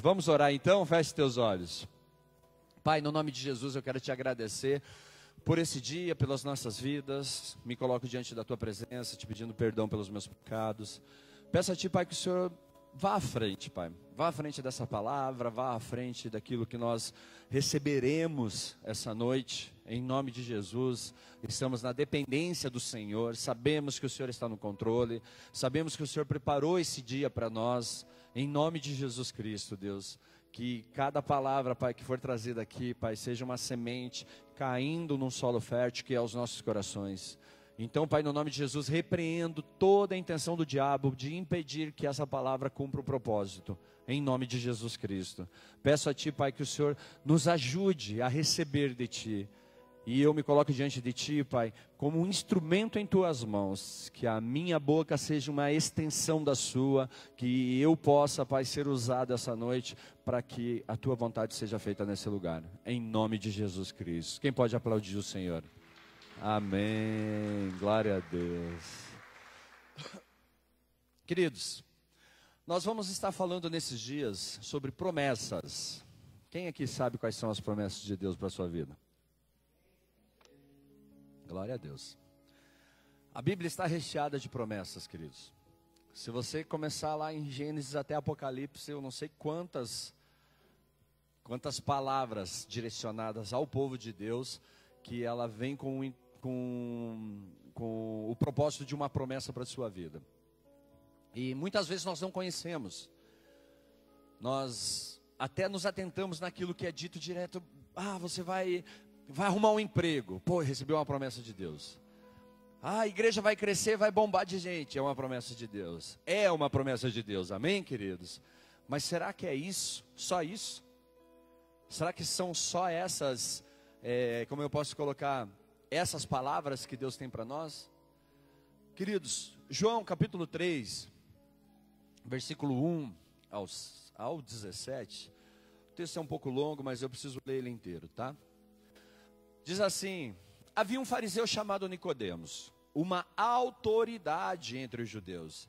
Vamos orar então? Feche teus olhos. Pai, no nome de Jesus, eu quero te agradecer por esse dia, pelas nossas vidas. Me coloco diante da tua presença, te pedindo perdão pelos meus pecados. Peço a ti, Pai, que o Senhor vá à frente, Pai. Vá à frente dessa palavra, vá à frente daquilo que nós receberemos essa noite. Em nome de Jesus, estamos na dependência do Senhor. Sabemos que o Senhor está no controle. Sabemos que o Senhor preparou esse dia para nós. Em nome de Jesus Cristo, Deus, que cada palavra, Pai, que for trazida aqui, Pai, seja uma semente caindo num solo fértil que é os nossos corações. Então, Pai, no nome de Jesus, repreendo toda a intenção do diabo de impedir que essa palavra cumpra o propósito, em nome de Jesus Cristo. Peço a Ti, Pai, que o Senhor nos ajude a receber de Ti e eu me coloco diante de Ti, Pai, como um instrumento em Tuas mãos, que a minha boca seja uma extensão da Sua, que eu possa, Pai, ser usado essa noite para que a Tua vontade seja feita nesse lugar, em nome de Jesus Cristo. Quem pode aplaudir o Senhor? Amém. Glória a Deus. Queridos, nós vamos estar falando nesses dias sobre promessas. Quem aqui sabe quais são as promessas de Deus para a sua vida? Glória a Deus. A Bíblia está recheada de promessas, queridos. Se você começar lá em Gênesis até Apocalipse, eu não sei quantas quantas palavras direcionadas ao povo de Deus que ela vem com, com, com o propósito de uma promessa para a sua vida. E muitas vezes nós não conhecemos. Nós até nos atentamos naquilo que é dito direto. Ah, você vai vai arrumar um emprego. Pô, recebeu uma promessa de Deus. Ah, a igreja vai crescer, vai bombar de gente. É uma promessa de Deus. É uma promessa de Deus. Amém, queridos? Mas será que é isso? Só isso? Será que são só essas, é, como eu posso colocar, essas palavras que Deus tem para nós? Queridos, João capítulo 3, versículo 1 aos, ao 17. O texto é um pouco longo, mas eu preciso ler ele inteiro, tá? Diz assim: havia um fariseu chamado Nicodemos, uma autoridade entre os judeus.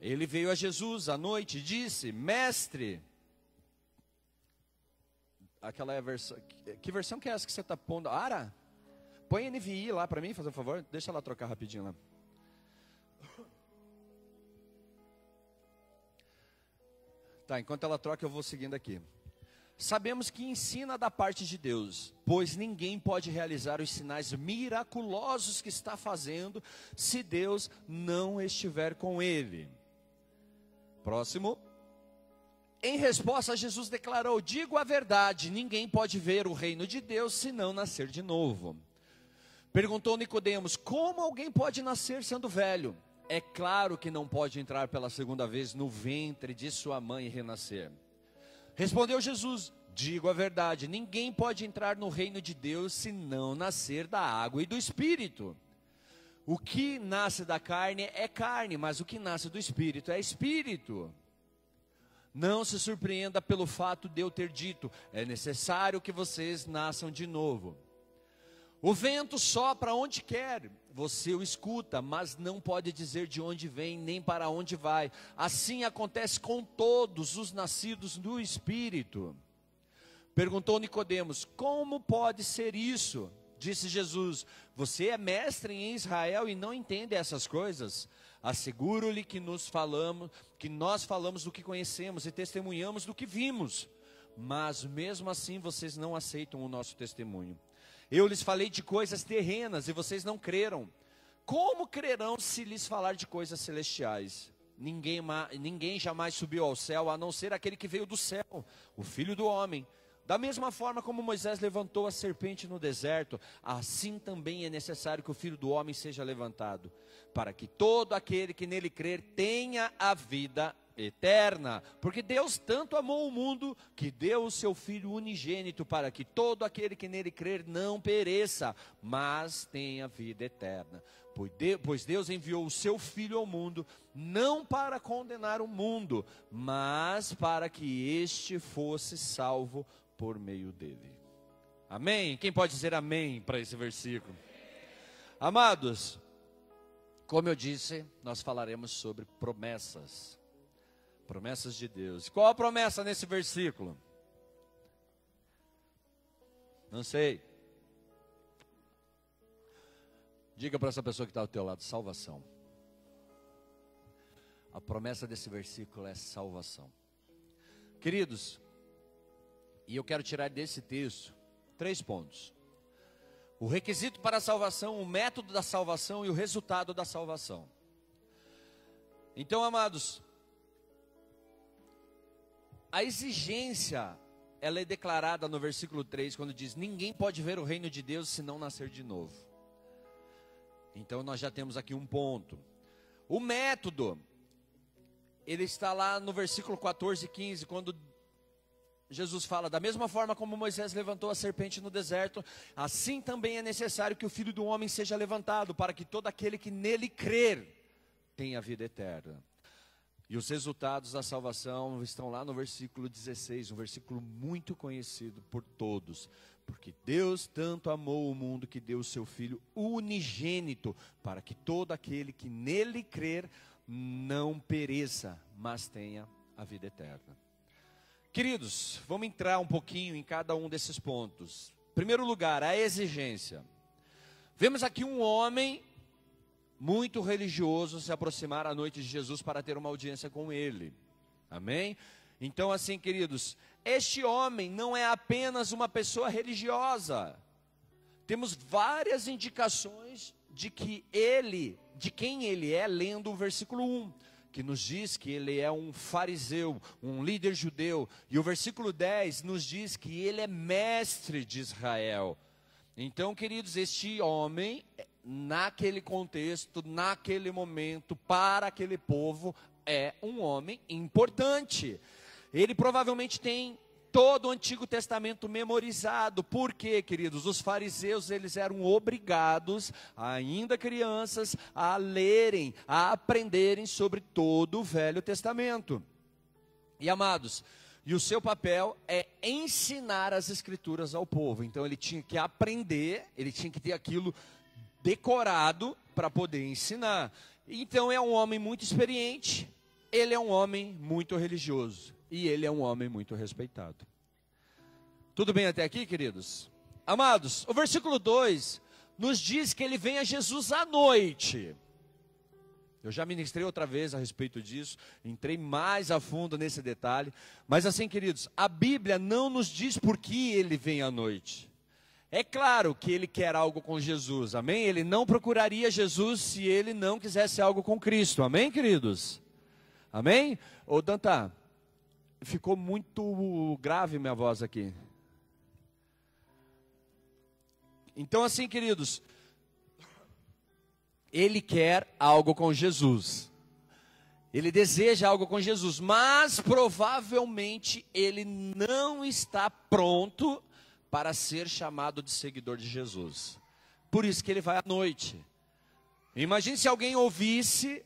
Ele veio a Jesus à noite e disse: Mestre, aquela é a versão. Que versão que é essa que você está pondo? Ara? Põe NVI lá para mim, faz um favor. Deixa ela trocar rapidinho lá. Tá, enquanto ela troca, eu vou seguindo aqui. Sabemos que ensina da parte de Deus, pois ninguém pode realizar os sinais miraculosos que está fazendo se Deus não estiver com ele. Próximo. Em resposta, Jesus declarou: Digo a verdade, ninguém pode ver o reino de Deus se não nascer de novo. Perguntou Nicodemos: Como alguém pode nascer sendo velho? É claro que não pode entrar pela segunda vez no ventre de sua mãe e renascer. Respondeu Jesus: Digo a verdade, ninguém pode entrar no reino de Deus se não nascer da água e do espírito. O que nasce da carne é carne, mas o que nasce do espírito é espírito. Não se surpreenda pelo fato de eu ter dito: é necessário que vocês nasçam de novo. O vento sopra onde quer, você o escuta, mas não pode dizer de onde vem nem para onde vai. Assim acontece com todos os nascidos do Espírito. Perguntou Nicodemos: Como pode ser isso? Disse Jesus: Você é mestre em Israel e não entende essas coisas? Asseguro-lhe que nos falamos, que nós falamos do que conhecemos e testemunhamos do que vimos. Mas mesmo assim vocês não aceitam o nosso testemunho. Eu lhes falei de coisas terrenas e vocês não creram. Como crerão se lhes falar de coisas celestiais? Ninguém, ninguém jamais subiu ao céu a não ser aquele que veio do céu, o Filho do Homem. Da mesma forma como Moisés levantou a serpente no deserto, assim também é necessário que o Filho do Homem seja levantado, para que todo aquele que nele crer tenha a vida eterna, porque Deus tanto amou o mundo que deu o seu Filho unigênito para que todo aquele que nele crer não pereça, mas tenha vida eterna. Pois Deus enviou o seu Filho ao mundo, não para condenar o mundo, mas para que este fosse salvo por meio dele. Amém? Quem pode dizer amém para esse versículo? Amados, como eu disse, nós falaremos sobre promessas Promessas de Deus. Qual a promessa nesse versículo? Não sei. Diga para essa pessoa que está ao teu lado, salvação. A promessa desse versículo é salvação. Queridos, e eu quero tirar desse texto três pontos: o requisito para a salvação, o método da salvação e o resultado da salvação. Então, amados, a exigência, ela é declarada no versículo 3, quando diz: Ninguém pode ver o reino de Deus se não nascer de novo. Então, nós já temos aqui um ponto. O método, ele está lá no versículo 14 e 15, quando Jesus fala: da mesma forma como Moisés levantou a serpente no deserto, assim também é necessário que o filho do homem seja levantado, para que todo aquele que nele crer tenha vida eterna. E os resultados da salvação estão lá no versículo 16, um versículo muito conhecido por todos. Porque Deus tanto amou o mundo que deu o seu Filho unigênito, para que todo aquele que nele crer não pereça, mas tenha a vida eterna. Queridos, vamos entrar um pouquinho em cada um desses pontos. Primeiro lugar, a exigência. Vemos aqui um homem muito religioso se aproximar à noite de Jesus para ter uma audiência com ele. Amém? Então, assim, queridos, este homem não é apenas uma pessoa religiosa. Temos várias indicações de que ele, de quem ele é, lendo o versículo 1 que nos diz que ele é um fariseu, um líder judeu, e o versículo 10 nos diz que ele é mestre de Israel. Então, queridos, este homem, naquele contexto, naquele momento, para aquele povo, é um homem importante. Ele provavelmente tem todo o Antigo Testamento memorizado. Por quê, queridos? Os fariseus, eles eram obrigados, ainda crianças, a lerem, a aprenderem sobre todo o Velho Testamento. E amados, e o seu papel é ensinar as escrituras ao povo. Então ele tinha que aprender, ele tinha que ter aquilo decorado para poder ensinar. Então é um homem muito experiente, ele é um homem muito religioso e ele é um homem muito respeitado. Tudo bem até aqui, queridos? Amados, o versículo 2 nos diz que ele vem a Jesus à noite. Eu já ministrei outra vez a respeito disso, entrei mais a fundo nesse detalhe. Mas assim, queridos, a Bíblia não nos diz por que ele vem à noite. É claro que ele quer algo com Jesus, amém? Ele não procuraria Jesus se ele não quisesse algo com Cristo, amém, queridos? Amém? Ô Danta, ficou muito grave minha voz aqui. Então, assim, queridos, ele quer algo com Jesus. Ele deseja algo com Jesus, mas provavelmente ele não está pronto para ser chamado de seguidor de Jesus. Por isso que ele vai à noite. Imagine se alguém ouvisse,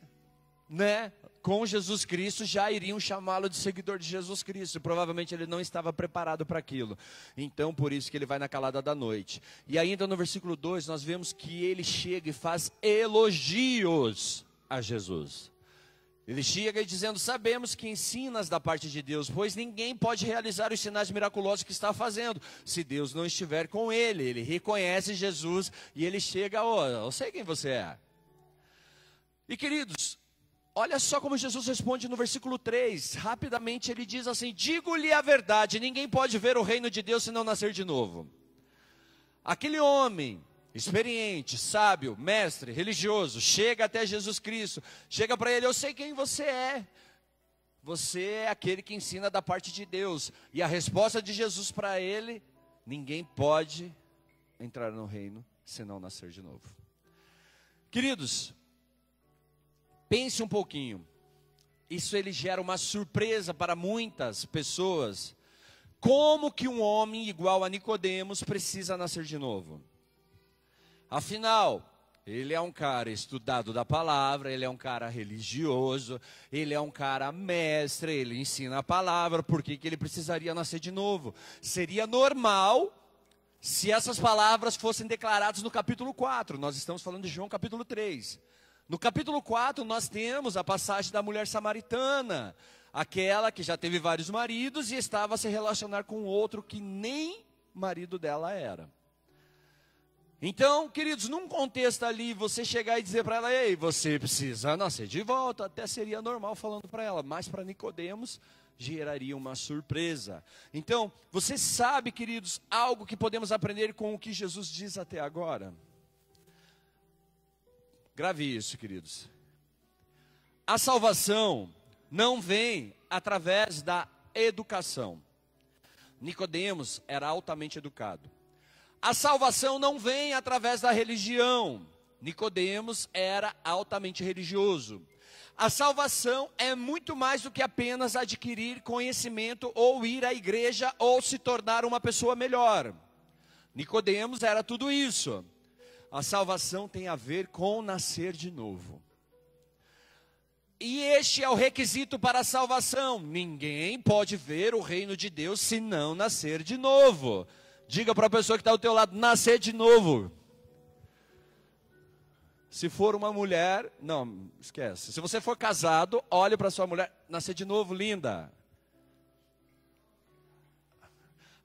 né, com Jesus Cristo já iriam chamá-lo de seguidor de Jesus Cristo. Provavelmente ele não estava preparado para aquilo. Então, por isso que ele vai na calada da noite. E ainda no versículo 2, nós vemos que ele chega e faz elogios a Jesus. Ele chega dizendo: Sabemos que ensinas da parte de Deus, pois ninguém pode realizar os sinais miraculosos que está fazendo, se Deus não estiver com ele. Ele reconhece Jesus e ele chega: oh, Eu sei quem você é. E queridos, Olha só como Jesus responde no versículo 3. Rapidamente ele diz assim: Digo-lhe a verdade, ninguém pode ver o reino de Deus se não nascer de novo. Aquele homem experiente, sábio, mestre, religioso, chega até Jesus Cristo, chega para ele: Eu sei quem você é. Você é aquele que ensina da parte de Deus. E a resposta de Jesus para ele: Ninguém pode entrar no reino se não nascer de novo. Queridos, Pense um pouquinho. Isso ele gera uma surpresa para muitas pessoas. Como que um homem igual a Nicodemos precisa nascer de novo? Afinal, ele é um cara estudado da palavra, ele é um cara religioso, ele é um cara mestre, ele ensina a palavra, por que, que ele precisaria nascer de novo? Seria normal se essas palavras fossem declaradas no capítulo 4, nós estamos falando de João capítulo 3. No capítulo 4, nós temos a passagem da mulher samaritana. Aquela que já teve vários maridos e estava a se relacionar com outro que nem marido dela era. Então, queridos, num contexto ali, você chegar e dizer para ela, ei, você precisa nascer de volta, até seria normal falando para ela, mas para Nicodemos geraria uma surpresa. Então, você sabe, queridos, algo que podemos aprender com o que Jesus diz até agora? Grave isso, queridos. A salvação não vem através da educação. Nicodemos era altamente educado. A salvação não vem através da religião. Nicodemos era altamente religioso. A salvação é muito mais do que apenas adquirir conhecimento ou ir à igreja ou se tornar uma pessoa melhor. Nicodemos era tudo isso. A salvação tem a ver com nascer de novo. E este é o requisito para a salvação. Ninguém pode ver o reino de Deus se não nascer de novo. Diga para a pessoa que está ao teu lado, nascer de novo. Se for uma mulher, não, esquece. Se você for casado, olhe para sua mulher, nascer de novo, linda.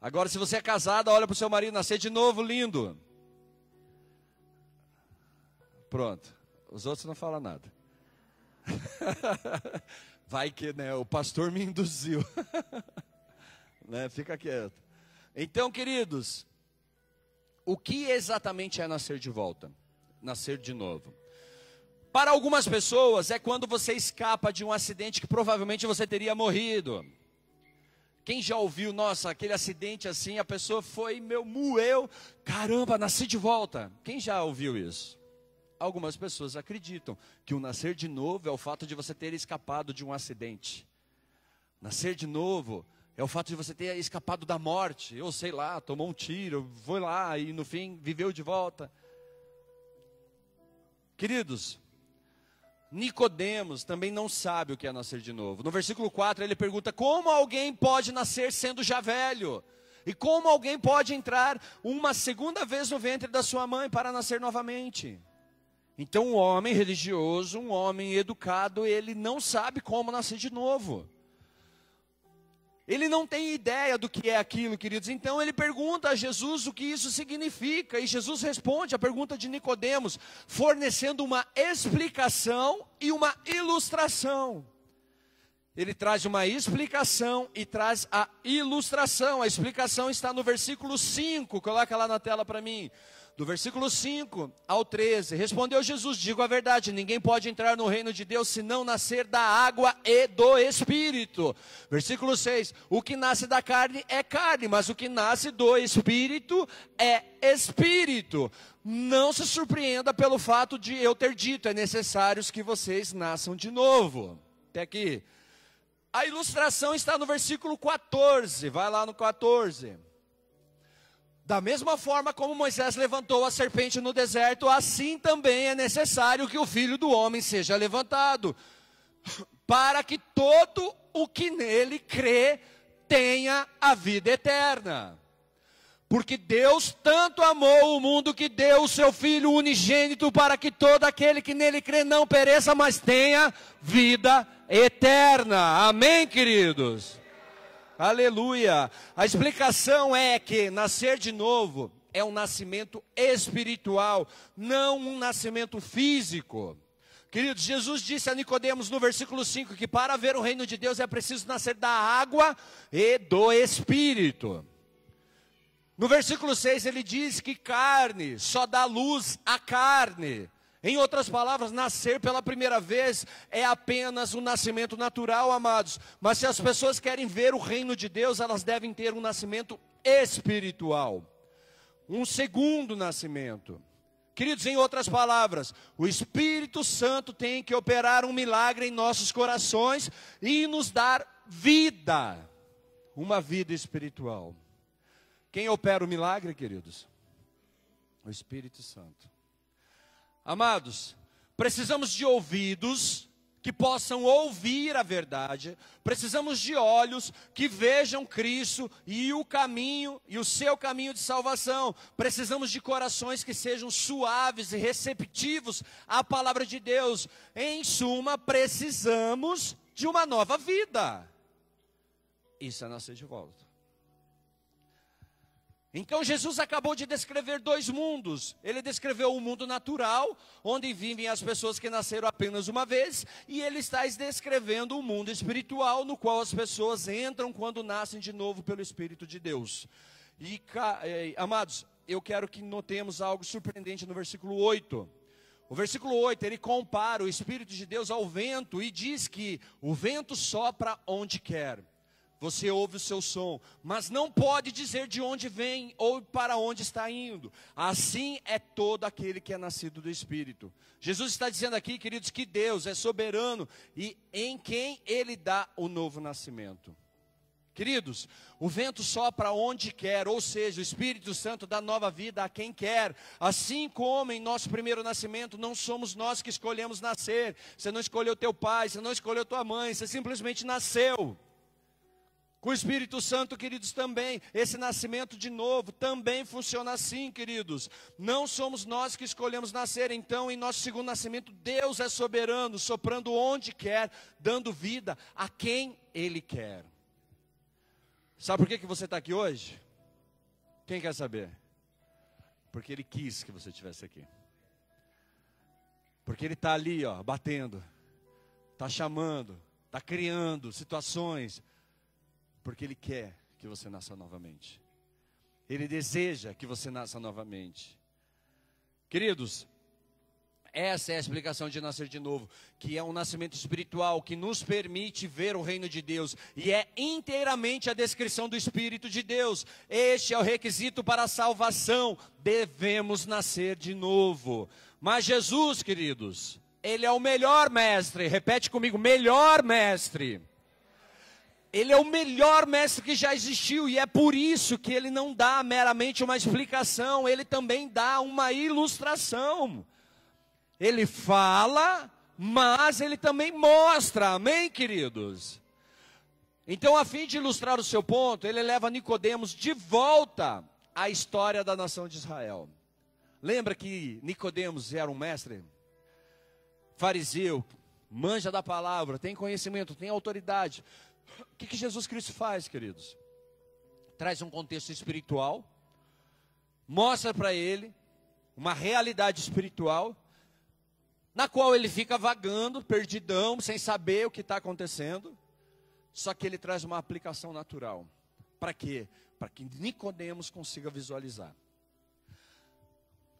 Agora, se você é casada, olha para o seu marido, nascer de novo, lindo. Pronto. Os outros não falam nada. Vai que, né? O pastor me induziu. né? Fica quieto. Então, queridos, o que exatamente é nascer de volta? Nascer de novo. Para algumas pessoas é quando você escapa de um acidente que provavelmente você teria morrido. Quem já ouviu, nossa, aquele acidente assim, a pessoa foi, meu, moeu, caramba, nasci de volta. Quem já ouviu isso? Algumas pessoas acreditam que o nascer de novo é o fato de você ter escapado de um acidente. Nascer de novo é o fato de você ter escapado da morte, ou sei lá, tomou um tiro, foi lá e no fim viveu de volta. Queridos, Nicodemos também não sabe o que é nascer de novo. No versículo 4 ele pergunta: como alguém pode nascer sendo já velho? E como alguém pode entrar uma segunda vez no ventre da sua mãe para nascer novamente? Então, um homem religioso, um homem educado, ele não sabe como nascer de novo. Ele não tem ideia do que é aquilo, queridos. Então ele pergunta a Jesus o que isso significa, e Jesus responde a pergunta de Nicodemos, fornecendo uma explicação e uma ilustração. Ele traz uma explicação e traz a ilustração. A explicação está no versículo 5. Coloca lá na tela para mim do versículo 5 ao 13. Respondeu Jesus: Digo a verdade, ninguém pode entrar no reino de Deus se não nascer da água e do espírito. Versículo 6: O que nasce da carne é carne, mas o que nasce do espírito é espírito. Não se surpreenda pelo fato de eu ter dito: é necessário que vocês nasçam de novo. Até aqui. A ilustração está no versículo 14. Vai lá no 14. Da mesma forma como Moisés levantou a serpente no deserto, assim também é necessário que o filho do homem seja levantado, para que todo o que nele crê tenha a vida eterna. Porque Deus tanto amou o mundo que deu o seu Filho unigênito para que todo aquele que nele crê não pereça, mas tenha vida eterna. Amém, queridos? Aleluia. A explicação é que nascer de novo é um nascimento espiritual, não um nascimento físico. Queridos, Jesus disse a Nicodemos no versículo 5 que para ver o reino de Deus é preciso nascer da água e do espírito. No versículo 6 ele diz que carne só dá luz à carne. Em outras palavras, nascer pela primeira vez é apenas um nascimento natural, amados. Mas se as pessoas querem ver o reino de Deus, elas devem ter um nascimento espiritual. Um segundo nascimento. Queridos, em outras palavras, o Espírito Santo tem que operar um milagre em nossos corações e nos dar vida, uma vida espiritual. Quem opera o milagre, queridos? O Espírito Santo. Amados, precisamos de ouvidos que possam ouvir a verdade, precisamos de olhos que vejam Cristo e o caminho e o seu caminho de salvação. Precisamos de corações que sejam suaves e receptivos à palavra de Deus. Em suma, precisamos de uma nova vida. Isso é nascer de volta. Então Jesus acabou de descrever dois mundos. Ele descreveu o mundo natural, onde vivem as pessoas que nasceram apenas uma vez, e ele está descrevendo o mundo espiritual, no qual as pessoas entram quando nascem de novo pelo Espírito de Deus. E, eh, amados, eu quero que notemos algo surpreendente no versículo 8. O versículo 8, ele compara o Espírito de Deus ao vento e diz que o vento sopra onde quer. Você ouve o seu som, mas não pode dizer de onde vem ou para onde está indo. Assim é todo aquele que é nascido do Espírito. Jesus está dizendo aqui, queridos, que Deus é soberano e em quem ele dá o novo nascimento. Queridos, o vento sopra onde quer, ou seja, o Espírito Santo dá nova vida a quem quer. Assim como em nosso primeiro nascimento, não somos nós que escolhemos nascer. Você não escolheu teu pai, você não escolheu tua mãe, você simplesmente nasceu. Com o Espírito Santo, queridos, também, esse nascimento de novo também funciona assim, queridos. Não somos nós que escolhemos nascer, então, em nosso segundo nascimento, Deus é soberano, soprando onde quer, dando vida a quem Ele quer. Sabe por que, que você está aqui hoje? Quem quer saber? Porque Ele quis que você estivesse aqui. Porque Ele está ali, ó, batendo, está chamando, está criando situações porque Ele quer que você nasça novamente. Ele deseja que você nasça novamente. Queridos, essa é a explicação de nascer de novo, que é um nascimento espiritual que nos permite ver o reino de Deus e é inteiramente a descrição do Espírito de Deus. Este é o requisito para a salvação. Devemos nascer de novo. Mas Jesus, queridos, ele é o melhor mestre. Repete comigo, melhor mestre. Ele é o melhor mestre que já existiu e é por isso que ele não dá meramente uma explicação, ele também dá uma ilustração. Ele fala, mas ele também mostra, amém, queridos? Então, a fim de ilustrar o seu ponto, ele leva Nicodemos de volta à história da nação de Israel. Lembra que Nicodemos era um mestre? Fariseu, manja da palavra, tem conhecimento, tem autoridade. O que, que Jesus Cristo faz, queridos? Traz um contexto espiritual, mostra para ele uma realidade espiritual, na qual ele fica vagando, perdidão, sem saber o que está acontecendo. Só que ele traz uma aplicação natural. Para quê? Para que Nicodemos consiga visualizar.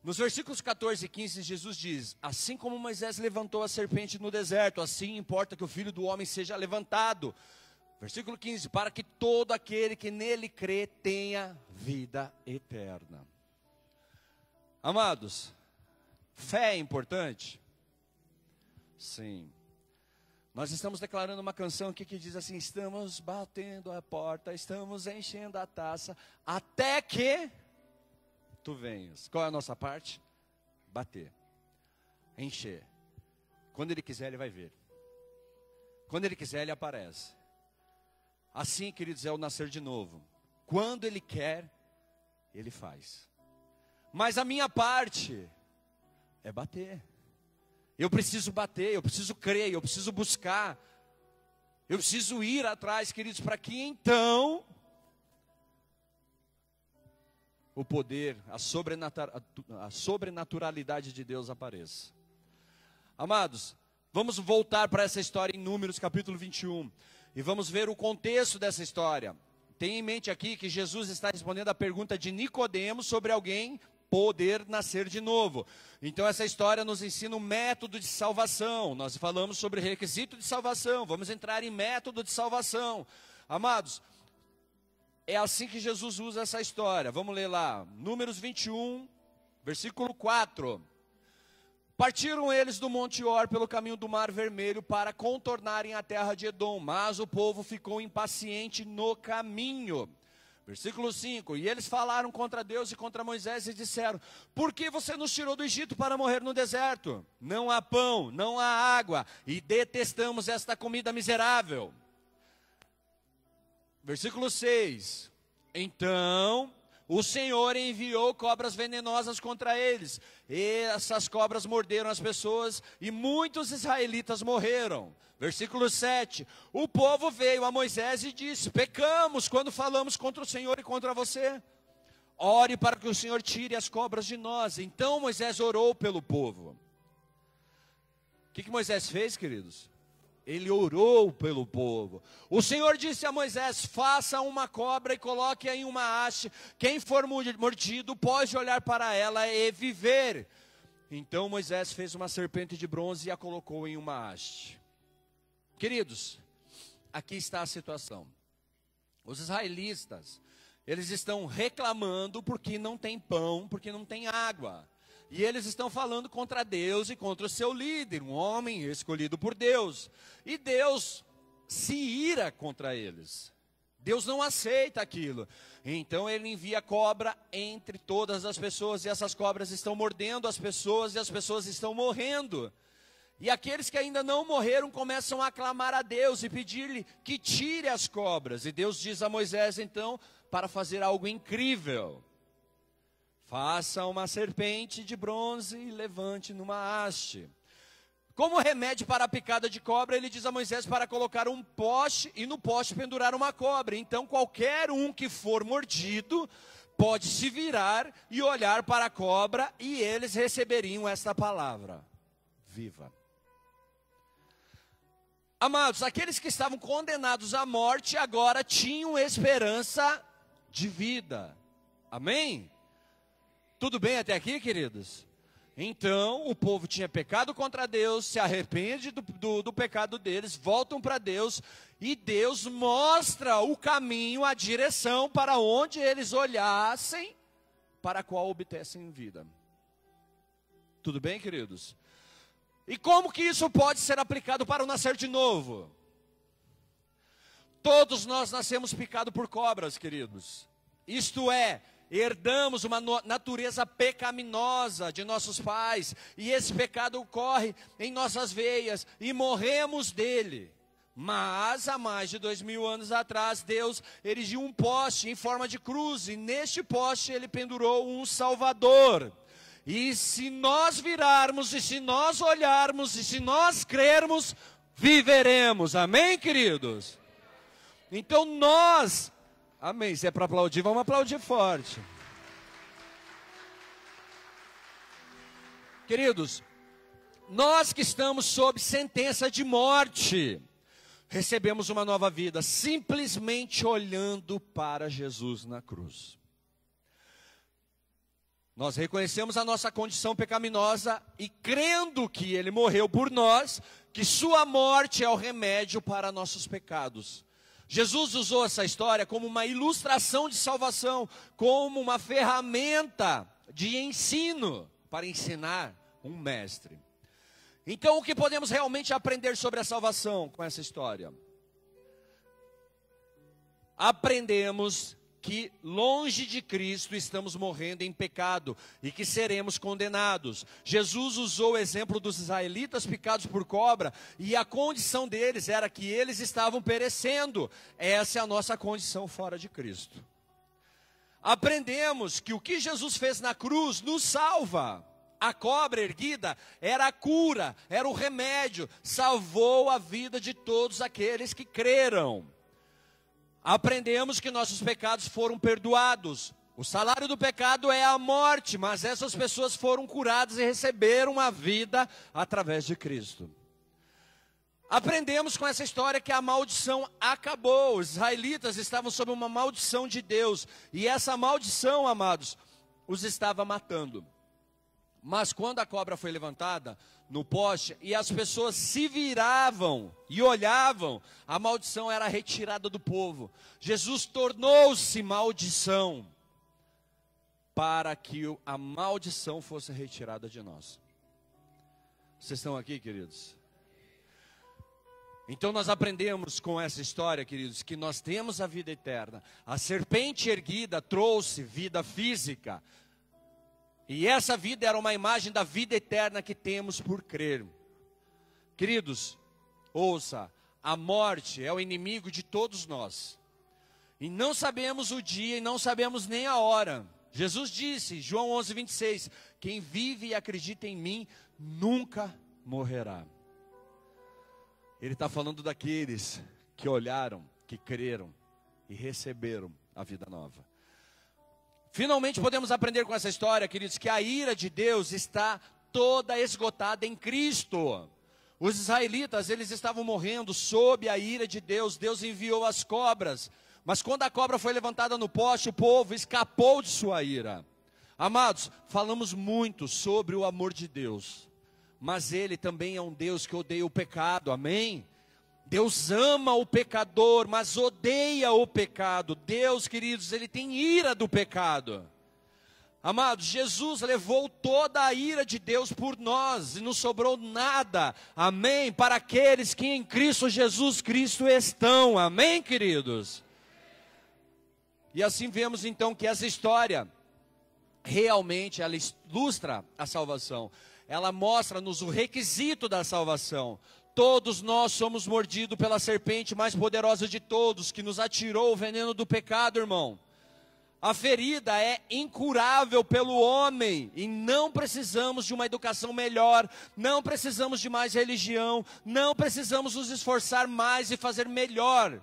Nos versículos 14 e 15, Jesus diz: Assim como Moisés levantou a serpente no deserto, assim importa que o filho do homem seja levantado, Versículo 15: Para que todo aquele que nele crê tenha vida eterna. Amados, fé é importante? Sim. Nós estamos declarando uma canção aqui que diz assim: Estamos batendo a porta, estamos enchendo a taça, até que tu venhas. Qual é a nossa parte? Bater, encher. Quando ele quiser, ele vai ver. Quando ele quiser, ele aparece. Assim, queridos, é o nascer de novo. Quando Ele quer, Ele faz. Mas a minha parte é bater. Eu preciso bater, eu preciso crer, eu preciso buscar. Eu preciso ir atrás, queridos, para que então o poder, a, a sobrenaturalidade de Deus apareça. Amados, vamos voltar para essa história em Números capítulo 21. E vamos ver o contexto dessa história. Tenha em mente aqui que Jesus está respondendo a pergunta de Nicodemos sobre alguém poder nascer de novo. Então essa história nos ensina um método de salvação. Nós falamos sobre requisito de salvação. Vamos entrar em método de salvação. Amados, é assim que Jesus usa essa história. Vamos ler lá. Números 21, versículo 4. Partiram eles do Monte Or pelo caminho do Mar Vermelho para contornarem a terra de Edom, mas o povo ficou impaciente no caminho. Versículo 5: E eles falaram contra Deus e contra Moisés e disseram: Por que você nos tirou do Egito para morrer no deserto? Não há pão, não há água, e detestamos esta comida miserável. Versículo 6: Então o Senhor enviou cobras venenosas contra eles. E essas cobras morderam as pessoas e muitos israelitas morreram. Versículo 7: O povo veio a Moisés e disse: Pecamos quando falamos contra o Senhor e contra você. Ore para que o Senhor tire as cobras de nós. Então Moisés orou pelo povo. O que, que Moisés fez, queridos? Ele orou pelo povo. O Senhor disse a Moisés: Faça uma cobra e coloque-a em uma haste. Quem for mordido pode olhar para ela e viver. Então Moisés fez uma serpente de bronze e a colocou em uma haste. Queridos, aqui está a situação. Os israelitas, eles estão reclamando porque não tem pão, porque não tem água. E eles estão falando contra Deus e contra o seu líder, um homem escolhido por Deus. E Deus se ira contra eles. Deus não aceita aquilo. Então ele envia cobra entre todas as pessoas, e essas cobras estão mordendo as pessoas, e as pessoas estão morrendo. E aqueles que ainda não morreram começam a clamar a Deus e pedir-lhe que tire as cobras. E Deus diz a Moisés então para fazer algo incrível: faça uma serpente de bronze e levante numa haste. Como remédio para a picada de cobra, ele diz a Moisés para colocar um poste e no poste pendurar uma cobra. Então, qualquer um que for mordido pode se virar e olhar para a cobra, e eles receberiam esta palavra: viva. Amados, aqueles que estavam condenados à morte agora tinham esperança de vida. Amém? Tudo bem até aqui, queridos? Então, o povo tinha pecado contra Deus, se arrepende do, do, do pecado deles, voltam para Deus, e Deus mostra o caminho, a direção para onde eles olhassem, para qual obtessem vida. Tudo bem, queridos? E como que isso pode ser aplicado para o nascer de novo? Todos nós nascemos picados por cobras, queridos. Isto é, herdamos uma natureza pecaminosa de nossos pais, e esse pecado corre em nossas veias, e morremos dele. Mas há mais de dois mil anos atrás, Deus erigiu um poste em forma de cruz, e neste poste ele pendurou um Salvador. E se nós virarmos, e se nós olharmos, e se nós crermos, viveremos. Amém, queridos? Então nós, amém. Se é para aplaudir, vamos aplaudir forte. Queridos, nós que estamos sob sentença de morte, recebemos uma nova vida simplesmente olhando para Jesus na cruz. Nós reconhecemos a nossa condição pecaminosa e crendo que Ele morreu por nós, que Sua morte é o remédio para nossos pecados. Jesus usou essa história como uma ilustração de salvação, como uma ferramenta de ensino para ensinar um mestre. Então, o que podemos realmente aprender sobre a salvação com essa história? Aprendemos que longe de Cristo estamos morrendo em pecado e que seremos condenados. Jesus usou o exemplo dos israelitas picados por cobra e a condição deles era que eles estavam perecendo. Essa é a nossa condição fora de Cristo. Aprendemos que o que Jesus fez na cruz nos salva. A cobra erguida era a cura, era o remédio, salvou a vida de todos aqueles que creram aprendemos que nossos pecados foram perdoados. O salário do pecado é a morte, mas essas pessoas foram curadas e receberam uma vida através de Cristo. Aprendemos com essa história que a maldição acabou. Os israelitas estavam sob uma maldição de Deus, e essa maldição, amados, os estava matando. Mas quando a cobra foi levantada no poste e as pessoas se viravam e olhavam, a maldição era retirada do povo. Jesus tornou-se maldição para que a maldição fosse retirada de nós. Vocês estão aqui, queridos? Então nós aprendemos com essa história, queridos, que nós temos a vida eterna. A serpente erguida trouxe vida física, e essa vida era uma imagem da vida eterna que temos por crer. Queridos, ouça, a morte é o inimigo de todos nós. E não sabemos o dia e não sabemos nem a hora. Jesus disse, João 11, 26, quem vive e acredita em mim nunca morrerá. Ele está falando daqueles que olharam, que creram e receberam a vida nova. Finalmente podemos aprender com essa história, queridos, que a ira de Deus está toda esgotada em Cristo. Os israelitas, eles estavam morrendo sob a ira de Deus. Deus enviou as cobras. Mas quando a cobra foi levantada no poste, o povo escapou de sua ira. Amados, falamos muito sobre o amor de Deus. Mas ele também é um Deus que odeia o pecado. Amém? Deus ama o pecador, mas odeia o pecado. Deus, queridos, ele tem ira do pecado. Amados, Jesus levou toda a ira de Deus por nós e não sobrou nada. Amém? Para aqueles que em Cristo Jesus Cristo estão. Amém, queridos? E assim vemos então que essa história realmente ela ilustra a salvação. Ela mostra-nos o requisito da salvação. Todos nós somos mordidos pela serpente mais poderosa de todos, que nos atirou o veneno do pecado, irmão. A ferida é incurável pelo homem e não precisamos de uma educação melhor, não precisamos de mais religião, não precisamos nos esforçar mais e fazer melhor.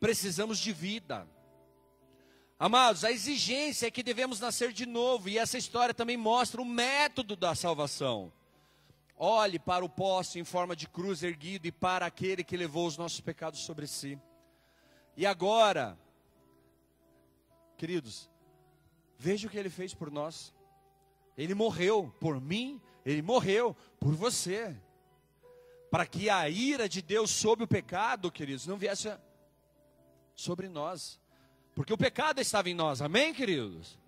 Precisamos de vida. Amados, a exigência é que devemos nascer de novo, e essa história também mostra o método da salvação. Olhe para o poste em forma de cruz erguido e para aquele que levou os nossos pecados sobre si. E agora, queridos, veja o que ele fez por nós. Ele morreu por mim, ele morreu por você. Para que a ira de Deus sobre o pecado, queridos, não viesse sobre nós. Porque o pecado estava em nós, amém, queridos?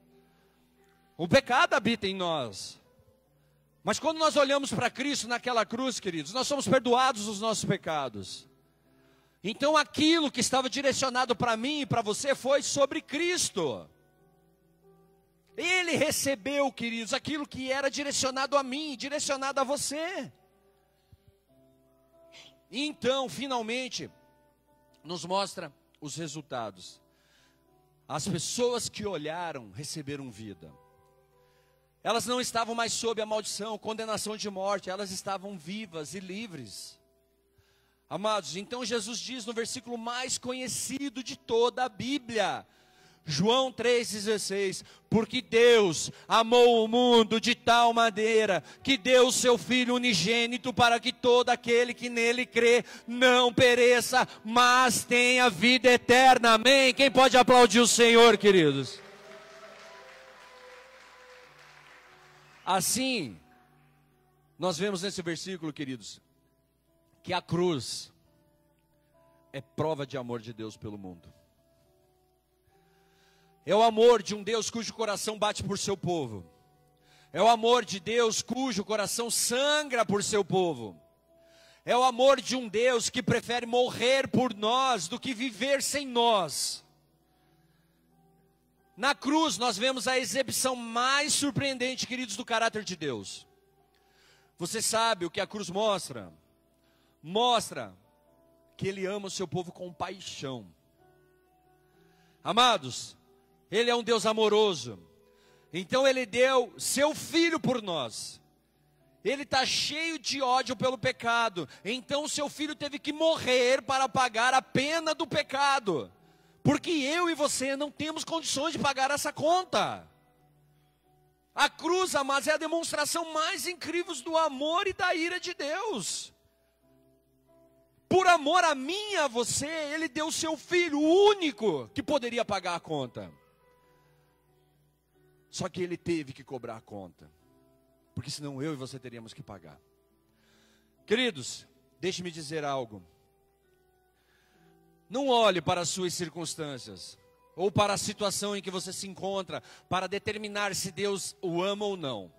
O pecado habita em nós. Mas quando nós olhamos para Cristo naquela cruz, queridos, nós somos perdoados dos nossos pecados. Então aquilo que estava direcionado para mim e para você foi sobre Cristo. Ele recebeu, queridos, aquilo que era direcionado a mim, direcionado a você. Então, finalmente, nos mostra os resultados. As pessoas que olharam receberam vida. Elas não estavam mais sob a maldição, condenação de morte, elas estavam vivas e livres. Amados, então Jesus diz no versículo mais conhecido de toda a Bíblia, João 3,16: Porque Deus amou o mundo de tal maneira que deu o seu Filho unigênito para que todo aquele que nele crê não pereça, mas tenha vida eterna. Amém? Quem pode aplaudir o Senhor, queridos? Assim, nós vemos nesse versículo, queridos, que a cruz é prova de amor de Deus pelo mundo. É o amor de um Deus cujo coração bate por seu povo. É o amor de Deus cujo coração sangra por seu povo. É o amor de um Deus que prefere morrer por nós do que viver sem nós. Na cruz nós vemos a exibição mais surpreendente, queridos, do caráter de Deus. Você sabe o que a cruz mostra? Mostra que Ele ama o seu povo com paixão. Amados, Ele é um Deus amoroso. Então Ele deu seu Filho por nós. Ele está cheio de ódio pelo pecado. Então seu filho teve que morrer para pagar a pena do pecado. Porque eu e você não temos condições de pagar essa conta. A cruz, amados, é a demonstração mais incrível do amor e da ira de Deus. Por amor a mim e a você, Ele deu o seu filho, único que poderia pagar a conta. Só que Ele teve que cobrar a conta. Porque senão eu e você teríamos que pagar. Queridos, deixe-me dizer algo. Não olhe para as suas circunstâncias ou para a situação em que você se encontra para determinar se Deus o ama ou não.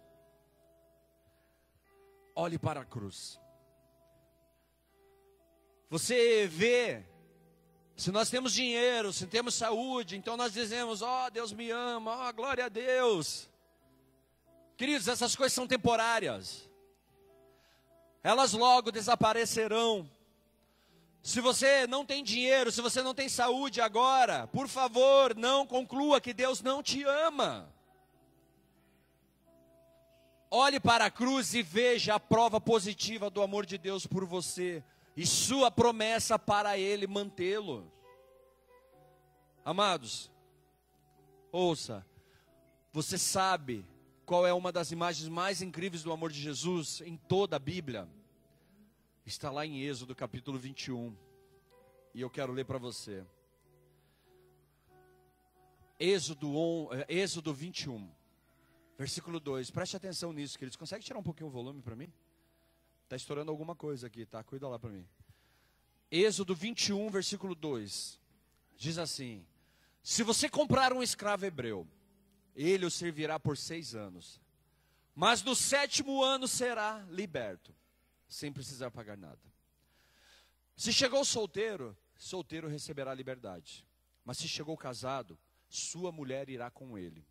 Olhe para a cruz. Você vê, se nós temos dinheiro, se temos saúde, então nós dizemos: Ó, oh, Deus me ama, ó, oh, glória a Deus. Queridos, essas coisas são temporárias, elas logo desaparecerão. Se você não tem dinheiro, se você não tem saúde agora, por favor, não conclua que Deus não te ama. Olhe para a cruz e veja a prova positiva do amor de Deus por você e sua promessa para Ele mantê-lo. Amados, ouça, você sabe qual é uma das imagens mais incríveis do amor de Jesus em toda a Bíblia? Está lá em Êxodo capítulo 21. E eu quero ler para você. Êxodo, on, eh, Êxodo 21, versículo 2. Preste atenção nisso, queridos. Consegue tirar um pouquinho o volume para mim? Está estourando alguma coisa aqui, tá? Cuida lá para mim. Êxodo 21, versículo 2. Diz assim: Se você comprar um escravo hebreu, ele o servirá por seis anos. Mas no sétimo ano será liberto sem precisar pagar nada. Se chegou solteiro, solteiro receberá liberdade. Mas se chegou casado, sua mulher irá com ele.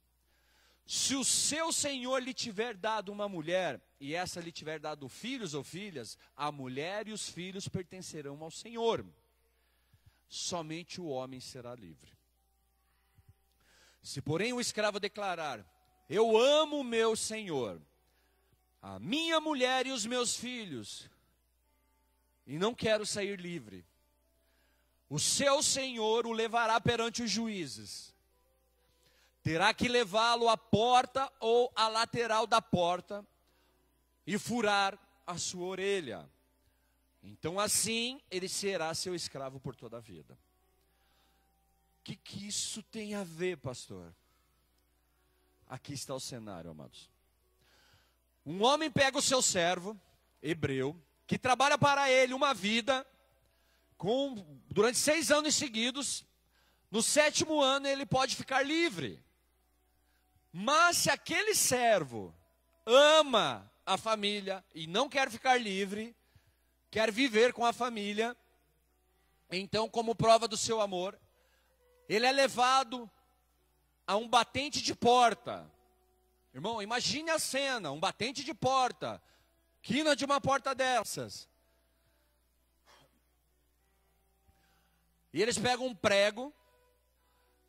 Se o seu senhor lhe tiver dado uma mulher, e essa lhe tiver dado filhos ou filhas, a mulher e os filhos pertencerão ao senhor. Somente o homem será livre. Se, porém, o escravo declarar: Eu amo meu senhor, a minha mulher e os meus filhos, e não quero sair livre. O seu senhor o levará perante os juízes. Terá que levá-lo à porta ou à lateral da porta e furar a sua orelha. Então assim ele será seu escravo por toda a vida. O que, que isso tem a ver, pastor? Aqui está o cenário, amados. Um homem pega o seu servo, hebreu, que trabalha para ele uma vida, com, durante seis anos seguidos, no sétimo ano ele pode ficar livre. Mas se aquele servo ama a família e não quer ficar livre, quer viver com a família, então, como prova do seu amor, ele é levado a um batente de porta. Irmão, imagine a cena: um batente de porta, quina de uma porta dessas. E eles pegam um prego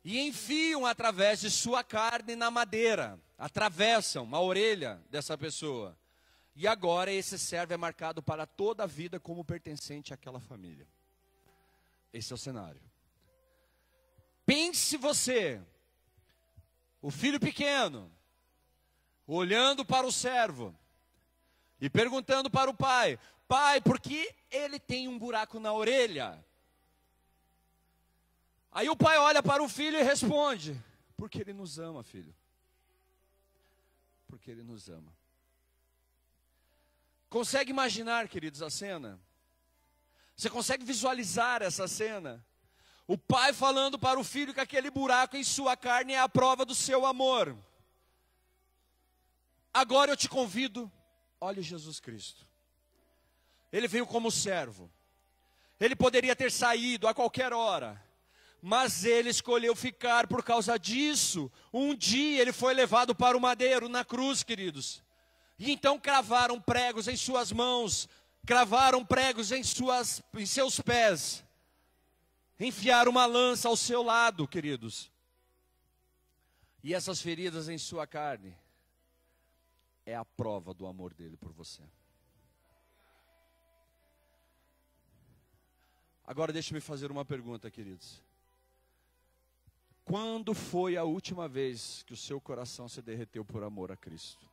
e enfiam através de sua carne na madeira, atravessam a orelha dessa pessoa. E agora esse servo é marcado para toda a vida como pertencente àquela família. Esse é o cenário. Pense você, o filho pequeno, olhando para o servo e perguntando para o pai: Pai, por que ele tem um buraco na orelha? Aí o pai olha para o filho e responde: Porque ele nos ama, filho. Porque ele nos ama. Consegue imaginar, queridos, a cena? Você consegue visualizar essa cena? O pai falando para o filho que aquele buraco em sua carne é a prova do seu amor. Agora eu te convido, olhe Jesus Cristo. Ele veio como servo. Ele poderia ter saído a qualquer hora, mas ele escolheu ficar por causa disso. Um dia ele foi levado para o madeiro na cruz, queridos. E então cravaram pregos em suas mãos, cravaram pregos em, suas, em seus pés enfiar uma lança ao seu lado, queridos. E essas feridas em sua carne é a prova do amor dele por você. Agora deixe-me fazer uma pergunta, queridos. Quando foi a última vez que o seu coração se derreteu por amor a Cristo?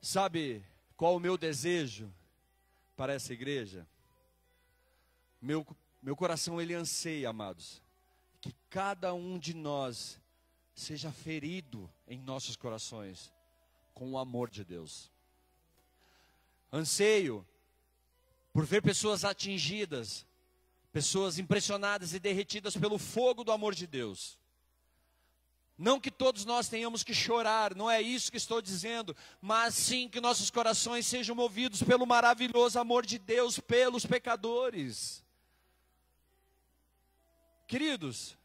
Sabe qual o meu desejo? para essa igreja, meu, meu coração ele anseia, amados, que cada um de nós seja ferido em nossos corações com o amor de Deus. Anseio por ver pessoas atingidas, pessoas impressionadas e derretidas pelo fogo do amor de Deus. Não que todos nós tenhamos que chorar, não é isso que estou dizendo, mas sim que nossos corações sejam movidos pelo maravilhoso amor de Deus pelos pecadores. Queridos,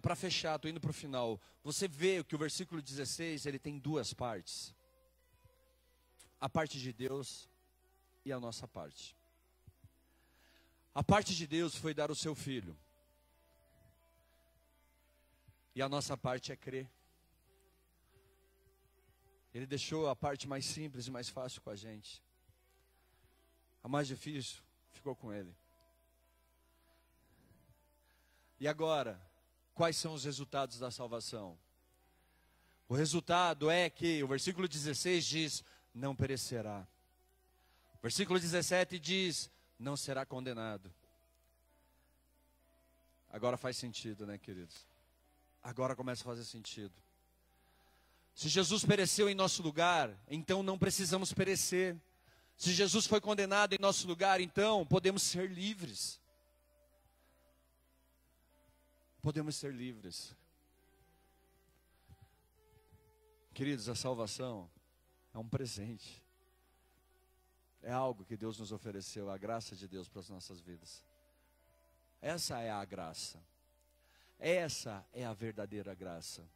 para fechar, estou indo para o final. Você vê que o versículo 16 ele tem duas partes. a parte de Deus e a nossa parte. A parte de Deus foi dar o seu filho. E a nossa parte é crer. Ele deixou a parte mais simples e mais fácil com a gente. A mais difícil ficou com ele. E agora, quais são os resultados da salvação? O resultado é que, o versículo 16 diz: não perecerá. O versículo 17 diz: não será condenado. Agora faz sentido, né, queridos? Agora começa a fazer sentido. Se Jesus pereceu em nosso lugar, então não precisamos perecer. Se Jesus foi condenado em nosso lugar, então podemos ser livres. Podemos ser livres. Queridos, a salvação é um presente. É algo que Deus nos ofereceu, a graça de Deus para as nossas vidas. Essa é a graça. Essa é a verdadeira graça.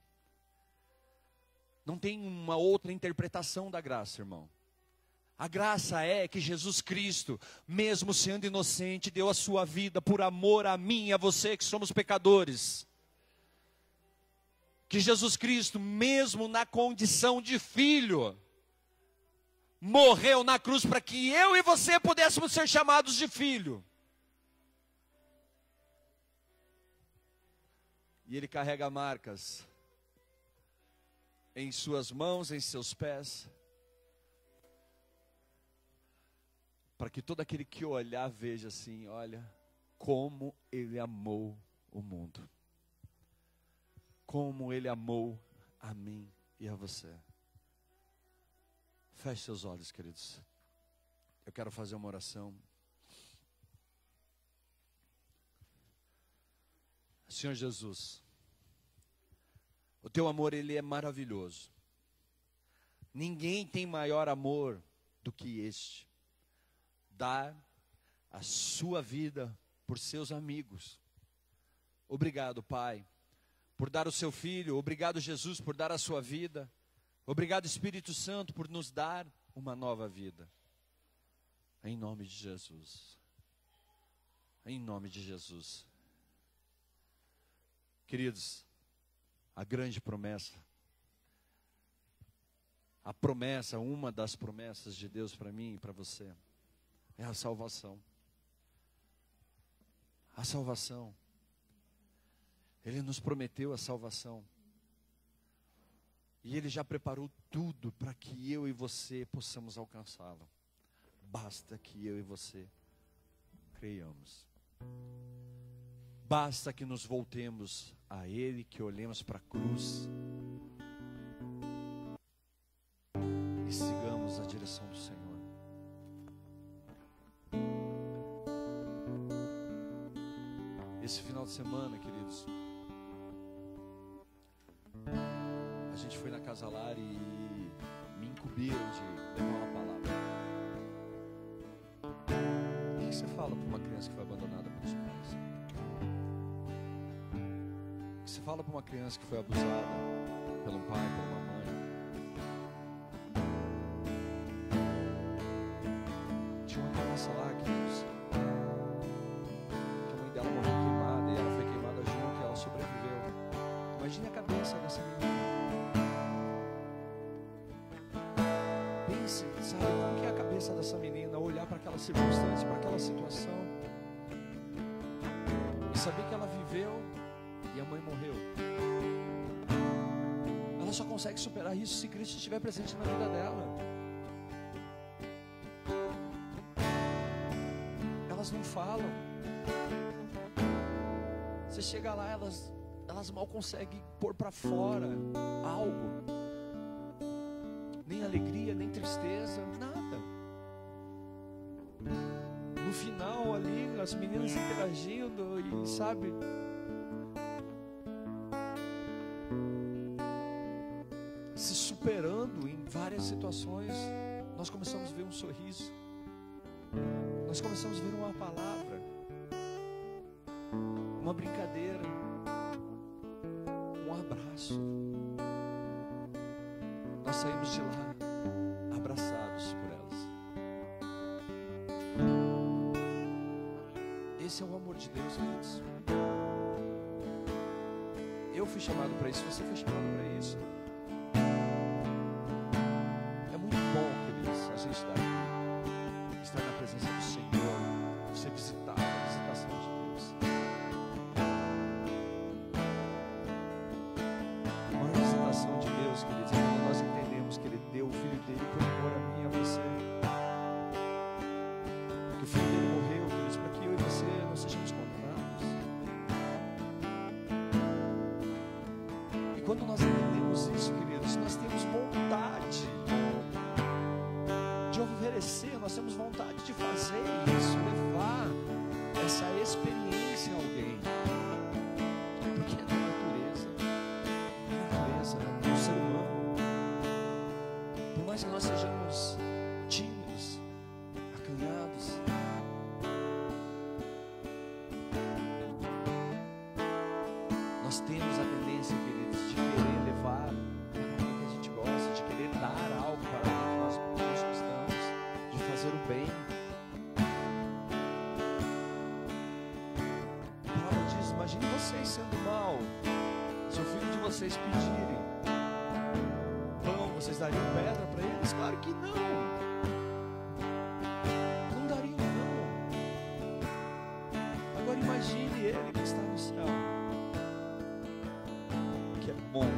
Não tem uma outra interpretação da graça, irmão. A graça é que Jesus Cristo, mesmo sendo inocente, deu a sua vida por amor a mim e a você que somos pecadores. Que Jesus Cristo, mesmo na condição de filho, morreu na cruz para que eu e você pudéssemos ser chamados de filho. E ele carrega marcas em suas mãos, em seus pés para que todo aquele que olhar veja assim: olha, como ele amou o mundo, como ele amou a mim e a você. Feche seus olhos, queridos. Eu quero fazer uma oração. Senhor Jesus, o teu amor ele é maravilhoso. Ninguém tem maior amor do que este dar a sua vida por seus amigos. Obrigado, Pai, por dar o seu filho. Obrigado, Jesus, por dar a sua vida. Obrigado, Espírito Santo, por nos dar uma nova vida. Em nome de Jesus. Em nome de Jesus. Queridos, a grande promessa, a promessa, uma das promessas de Deus para mim e para você é a salvação. A salvação. Ele nos prometeu a salvação. E Ele já preparou tudo para que eu e você possamos alcançá-la. Basta que eu e você creiamos. Basta que nos voltemos a Ele, que olhemos para a cruz você fala para uma criança que foi abandonada pelos pais? O que você fala para uma criança que foi abusada pelo pai, por uma mãe? Tinha uma criança lá, queridos Imagine a cabeça dessa menina. Pense, sabe, como que é a cabeça dessa menina olhar para aquela circunstância, saber que ela viveu e a mãe morreu. Ela só consegue superar isso se Cristo estiver presente na vida dela. Elas não falam. Você chega lá, elas elas mal conseguem pôr para fora algo. Nem alegria, nem tristeza, nada. No final ali, as meninas interagindo e sabe, se superando em várias situações, nós começamos a ver um sorriso. Nós começamos a ver uma palavra, uma brincadeira. Abraço. Nós saímos de lá de Deus, queridos. Eu fui chamado para isso, você foi chamado para isso. É muito bom, queridos, a gente estar aqui, estar na presença do Senhor, ser visitado, a visitação de Deus. Uma visitação de Deus, queridos, é quando nós entendemos que Ele deu o Filho dele por amor a mim e a você. Que o Filho dele quando nós entendemos isso, queridos, nós temos vontade de oferecer, nós temos vontade de fazer isso, levar essa experiência a alguém. Porque é da natureza, é da natureza do ser humano. Por mais que nós sejamos tímidos, acanhados, nós temos a bem. A palavra diz: imagine vocês sendo mal, se o filho de vocês pedirem pão, vocês dariam pedra para eles? Claro que não. Não dariam, não. Agora imagine ele que está no céu que é bom,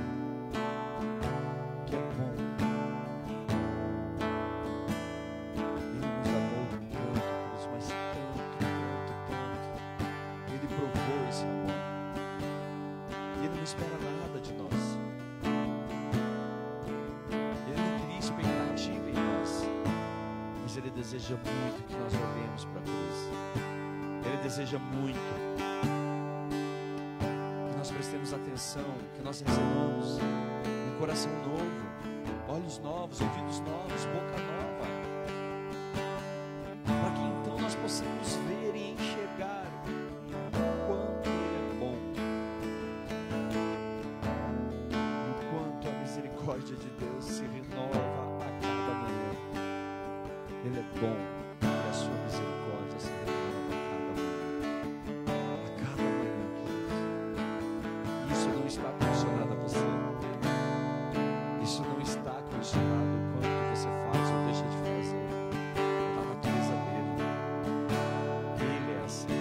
espera nada de nós. Ele não cria expectativa em nós, mas Ele deseja muito que nós olhemos para a cruz. Ele deseja muito que nós prestemos atenção, que nós recebamos um coração novo, olhos novos, ouvidos novos, boca misericórdia de Deus se renova a cada manhã. Ele é bom e a sua misericórdia se renova a cada manhã. A cada manhã. Isso não está condicionado a você. Isso não está condicionado ao quanto você faz ou deixa de fazer. Da natureza dele. Ele é assim.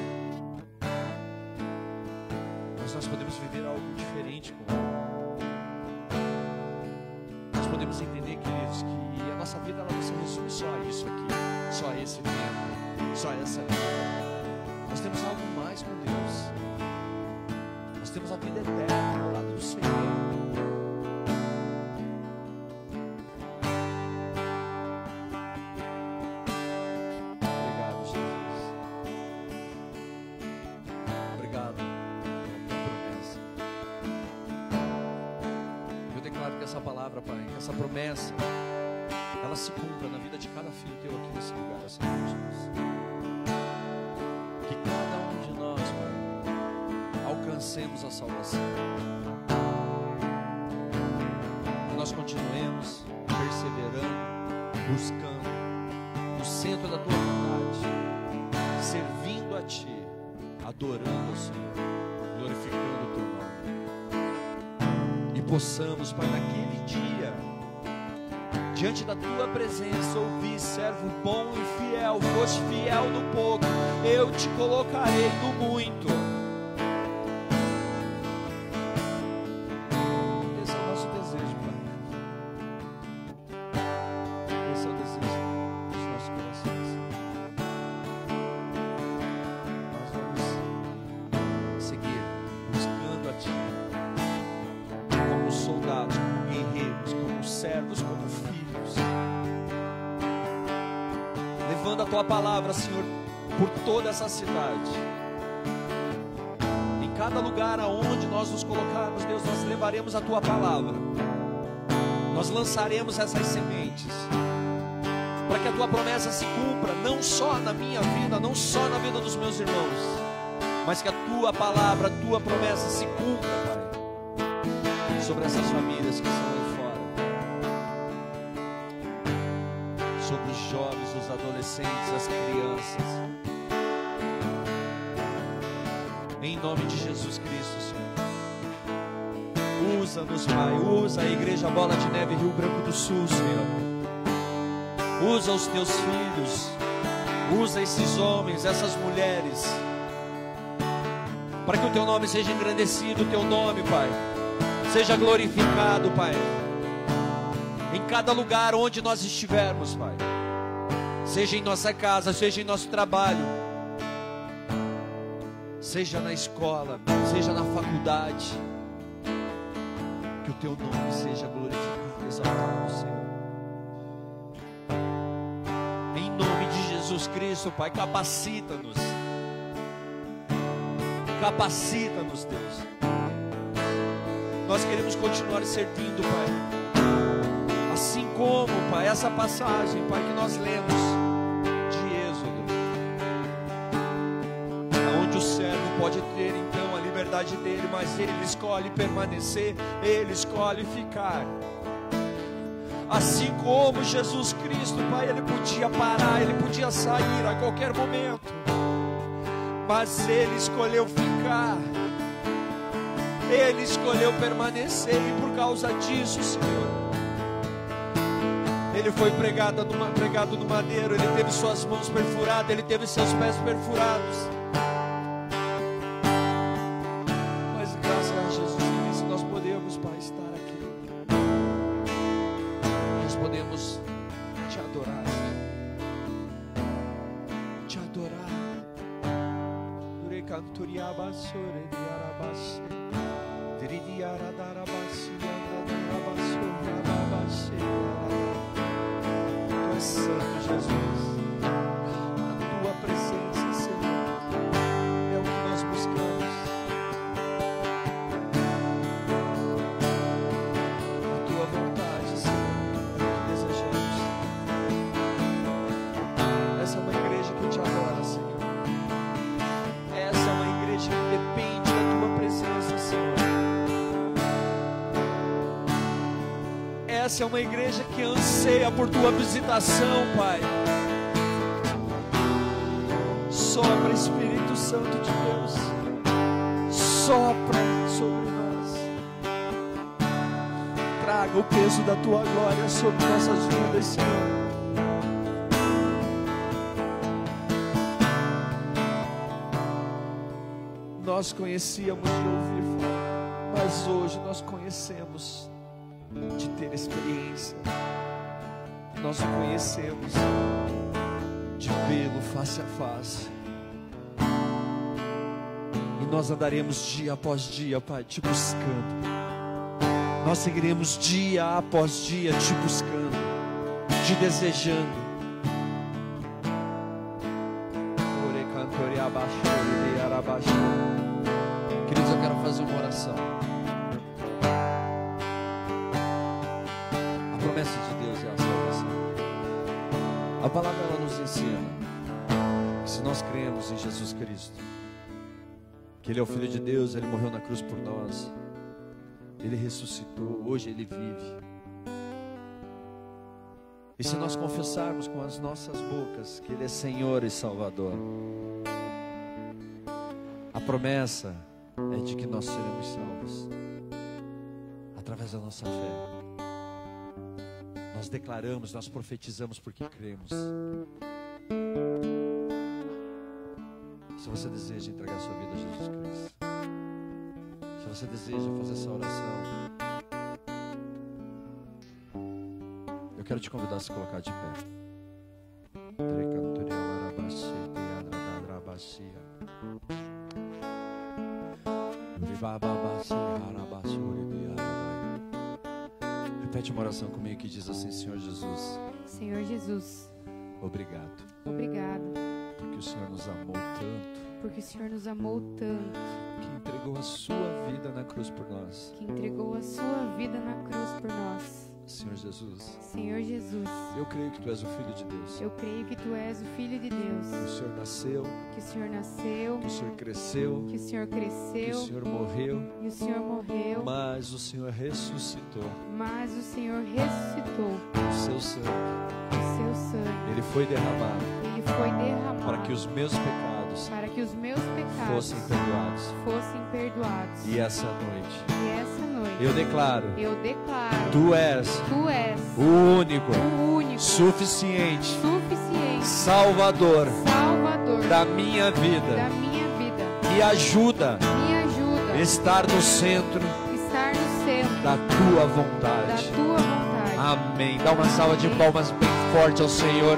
Mas nós podemos viver algo diferente podemos entender, queridos, que a nossa vida ela não se resume só a isso aqui, só a esse tempo, só a essa vida. Nós temos algo mais com Deus. Nós temos a vida eterna ao lado do Senhor. Essa palavra, Pai, essa promessa, ela se cumpra na vida de cada filho teu aqui nesse lugar, Senhor Jesus. Que cada um de nós, Pai, alcancemos a salvação. Que nós continuemos perseverando, buscando no centro da tua vontade, servindo a Ti, adorando ao Senhor, glorificando o Teu nome. E possamos, Pai, naquele diante da Tua presença, ouvir, servo bom e fiel, foste fiel no pouco, eu te colocarei no muito. Tua palavra, Senhor, por toda essa cidade. Em cada lugar aonde nós nos colocarmos, Deus, nós levaremos a Tua palavra. Nós lançaremos essas sementes para que a tua promessa se cumpra, não só na minha vida, não só na vida dos meus irmãos, mas que a tua palavra, a tua promessa se cumpra, Pai, sobre essas famílias que estão aí fora, sobre os jovens, adolescentes, as crianças. Em nome de Jesus Cristo, Senhor. Usa-nos, Pai. Usa a Igreja Bola de Neve Rio Branco do Sul, Senhor. Usa os teus filhos. Usa esses homens, essas mulheres. Para que o teu nome seja engrandecido, o teu nome, Pai. Seja glorificado, Pai. Em cada lugar onde nós estivermos, Pai. Seja em nossa casa, seja em nosso trabalho. Seja na escola, seja na faculdade que o teu nome seja glorificado, exaltado, Senhor. Em nome de Jesus Cristo, Pai, capacita-nos. Capacita-nos, Deus. Nós queremos continuar servindo, Pai. Assim como, Pai, essa passagem, Pai, que nós lemos pode ter então a liberdade dele, mas ele escolhe permanecer, ele escolhe ficar. Assim como Jesus Cristo, Pai, ele podia parar, ele podia sair a qualquer momento, mas ele escolheu ficar, ele escolheu permanecer, e por causa disso, Senhor, ele foi pregado no, pregado no madeiro, ele teve suas mãos perfuradas, ele teve seus pés perfurados. Yabasore di Arabasore. Essa é uma igreja que anseia por tua visitação, Pai. Sopra, Espírito Santo de Deus. Sopra sobre nós. Traga o peso da tua glória sobre nossas vidas, Senhor. Nós conhecíamos de ouvir mas hoje nós conhecemos experiência. Nós o conhecemos de vê-lo face a face. E nós andaremos dia após dia, Pai, te buscando. Nós seguiremos dia após dia te buscando, te desejando. Que Ele é o Filho de Deus, Ele morreu na cruz por nós, Ele ressuscitou, hoje Ele vive. E se nós confessarmos com as nossas bocas que Ele é Senhor e Salvador, a promessa é de que nós seremos salvos através da nossa fé. Nós declaramos, nós profetizamos porque cremos. Você deseja entregar sua vida a Jesus Cristo, se você deseja fazer essa oração, eu quero te convidar a se colocar de pé. O Senhor nos amou tanto, que entregou a sua vida na cruz por nós. que entregou a sua vida na cruz por nós. Senhor Jesus, Senhor Jesus, eu creio que tu és o Filho de Deus. eu creio que tu és o Filho de Que o Deus, Senhor nasceu, que o Senhor nasceu, que o Senhor cresceu, que o Senhor que o cresceu Senhor morreu, e o Senhor morreu, mas o Senhor ressuscitou. mas o Senhor ressuscitou. O seu sangue, O seu sangue, ele foi derramado. Ele foi derramado. Para que os meus pecados pecados para que os meus pecados fossem perdoados. fossem perdoados. E essa noite E essa noite eu declaro: eu declaro: Tu és Tu és o único, o único, suficiente suficiente, Salvador Salvador da minha da vida. minha vida. Me ajuda Me ajuda estar no centro estar no centro da tua da vontade. Tua vontade. Amém. Dá uma salva de palmas bem forte ao Senhor.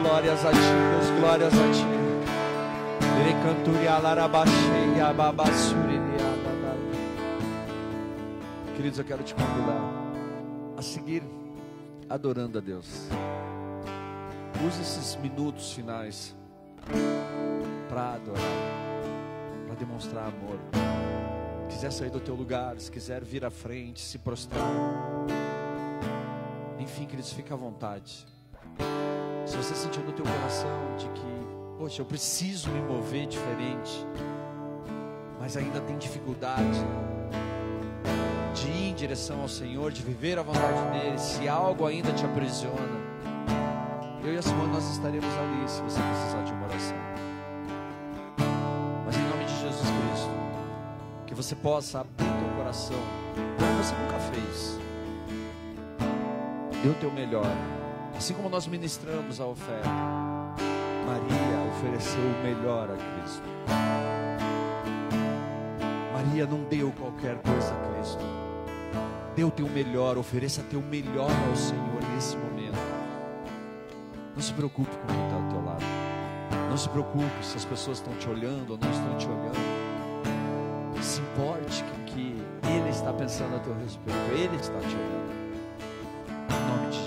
Glórias a ti, Deus, glórias a ti. Queridos, eu quero te convidar a seguir adorando a Deus. Use esses minutos finais para adorar, para demonstrar amor. Quiser sair do teu lugar, se quiser vir à frente, se prostrar. Enfim, queridos, fica à vontade. Se você sentiu no teu coração de que, poxa, eu preciso me mover diferente, mas ainda tem dificuldade de ir em direção ao Senhor, de viver a vontade dele, se algo ainda te aprisiona, eu e a Simone nós estaremos ali se você precisar de uma oração. Mas em nome de Jesus Cristo, que você possa abrir teu coração, como você nunca fez. Dê o teu melhor. Assim como nós ministramos a oferta, Maria ofereceu o melhor a Cristo. Maria não deu qualquer coisa a Cristo. O teu melhor, ofereça teu melhor ao Senhor nesse momento. Não se preocupe com quem está ao teu lado. Não se preocupe se as pessoas estão te olhando ou não estão te olhando. Se importe com que Ele está pensando a teu respeito. Ele está te olhando. Em nome de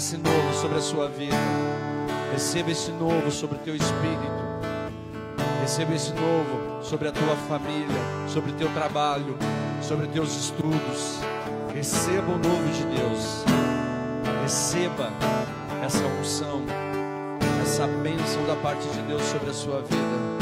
esse novo sobre a sua vida. Receba esse novo sobre o teu espírito. Receba esse novo sobre a tua família, sobre o teu trabalho, sobre os teus estudos. Receba o novo de Deus. Receba essa unção, essa bênção da parte de Deus sobre a sua vida.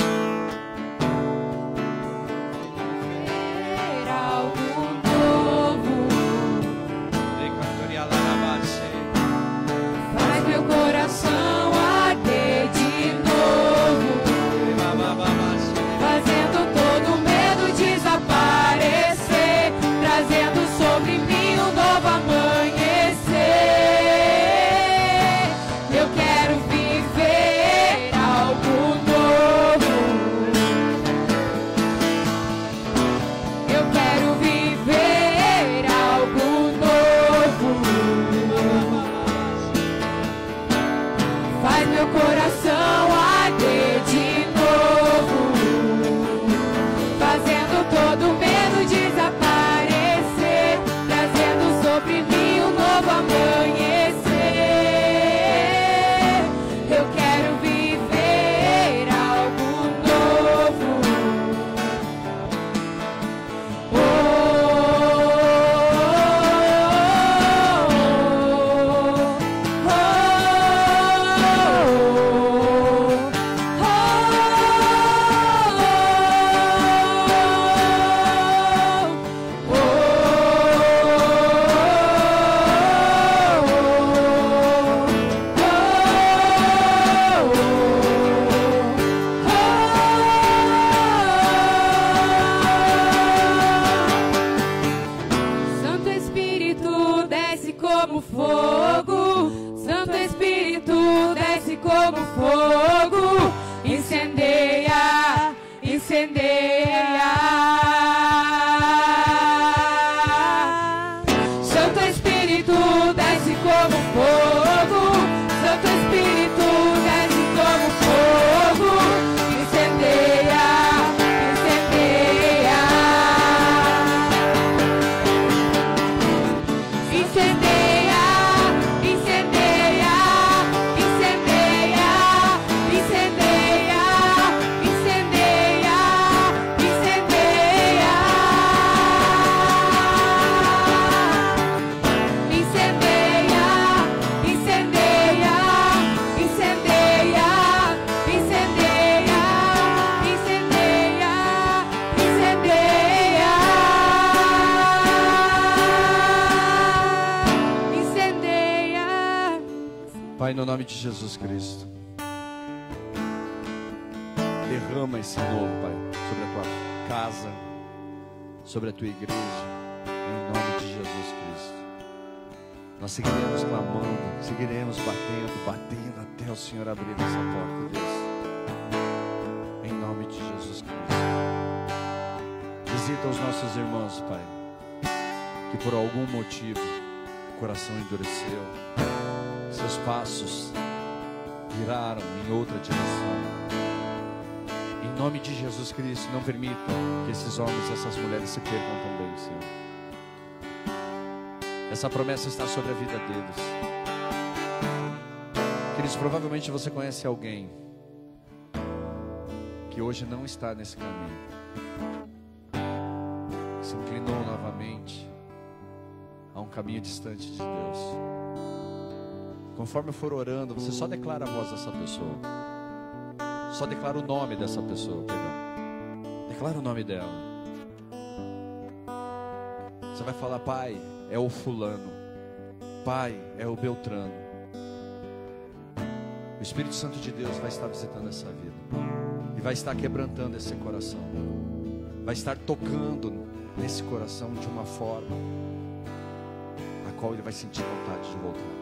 De Jesus Cristo, derrama esse novo, Pai, sobre a tua casa, sobre a tua igreja, em nome de Jesus Cristo. Nós seguiremos clamando, seguiremos batendo, batendo até o Senhor abrir essa porta, Deus. Em nome de Jesus Cristo. Visita os nossos irmãos, Pai, que por algum motivo o coração endureceu, seus passos viraram em outra direção. Em nome de Jesus Cristo, não permita que esses homens e essas mulheres se percam também, Senhor. Essa promessa está sobre a vida deles. Queridos, provavelmente você conhece alguém que hoje não está nesse caminho. Se inclinou novamente a um caminho distante de Deus. Conforme eu for orando, você só declara a voz dessa pessoa. Só declara o nome dessa pessoa, perdão. Declara o nome dela. Você vai falar, pai, é o fulano. Pai, é o Beltrano. O Espírito Santo de Deus vai estar visitando essa vida. E vai estar quebrantando esse coração. Vai estar tocando nesse coração de uma forma a qual ele vai sentir vontade de voltar.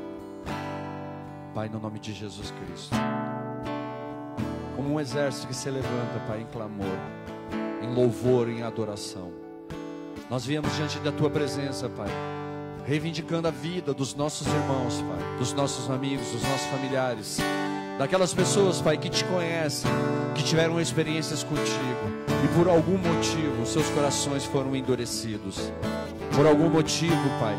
Pai, no nome de Jesus Cristo. Como um exército que se levanta, Pai, em clamor, em louvor, em adoração. Nós viemos diante da tua presença, Pai, reivindicando a vida dos nossos irmãos, Pai, dos nossos amigos, dos nossos familiares, daquelas pessoas, Pai, que te conhecem, que tiveram experiências contigo e por algum motivo seus corações foram endurecidos. Por algum motivo, Pai,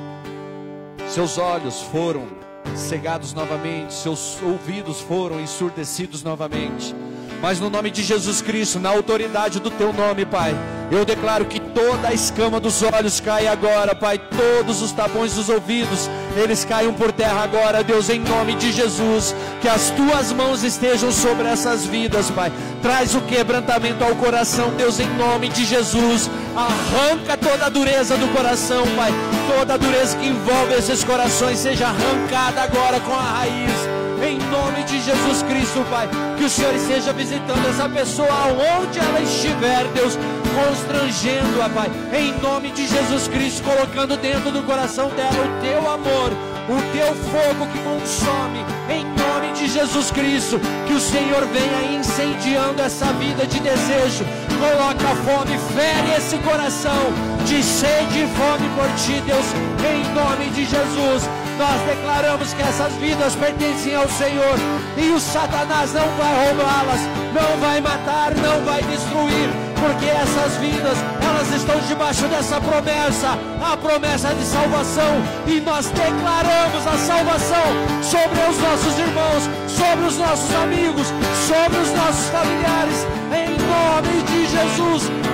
seus olhos foram cegados novamente, seus ouvidos foram ensurdecidos novamente. Mas no nome de Jesus Cristo, na autoridade do teu nome, Pai, eu declaro que toda a escama dos olhos cai agora, Pai, todos os tapões dos ouvidos, eles caiam por terra agora, Deus, em nome de Jesus, que as tuas mãos estejam sobre essas vidas, Pai. Traz o quebrantamento ao coração, Deus, em nome de Jesus. Arranca toda a dureza do coração, Pai. Toda a dureza que envolve esses corações seja arrancada agora com a raiz. Em nome de Jesus Cristo, Pai, que o Senhor esteja visitando essa pessoa aonde ela estiver, Deus, constrangendo-a, Pai. Em nome de Jesus Cristo, colocando dentro do coração dela o teu amor, o teu fogo que consome. Em nome de Jesus Cristo, que o Senhor venha incendiando essa vida de desejo. Coloca fome, fere esse coração de sede e fome por ti, Deus, em nome de Jesus. Nós declaramos que essas vidas pertencem ao Senhor e o Satanás não vai roubá-las, não vai matar, não vai destruir, porque essas vidas, elas estão debaixo dessa promessa, a promessa de salvação, e nós declaramos a salvação sobre os nossos irmãos, sobre os nossos amigos, sobre os nossos familiares, em nome de Jesus,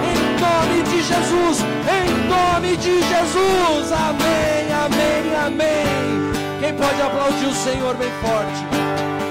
nome de Jesus, em nome de Jesus, amém, amém, amém. Quem pode aplaudir o Senhor bem forte?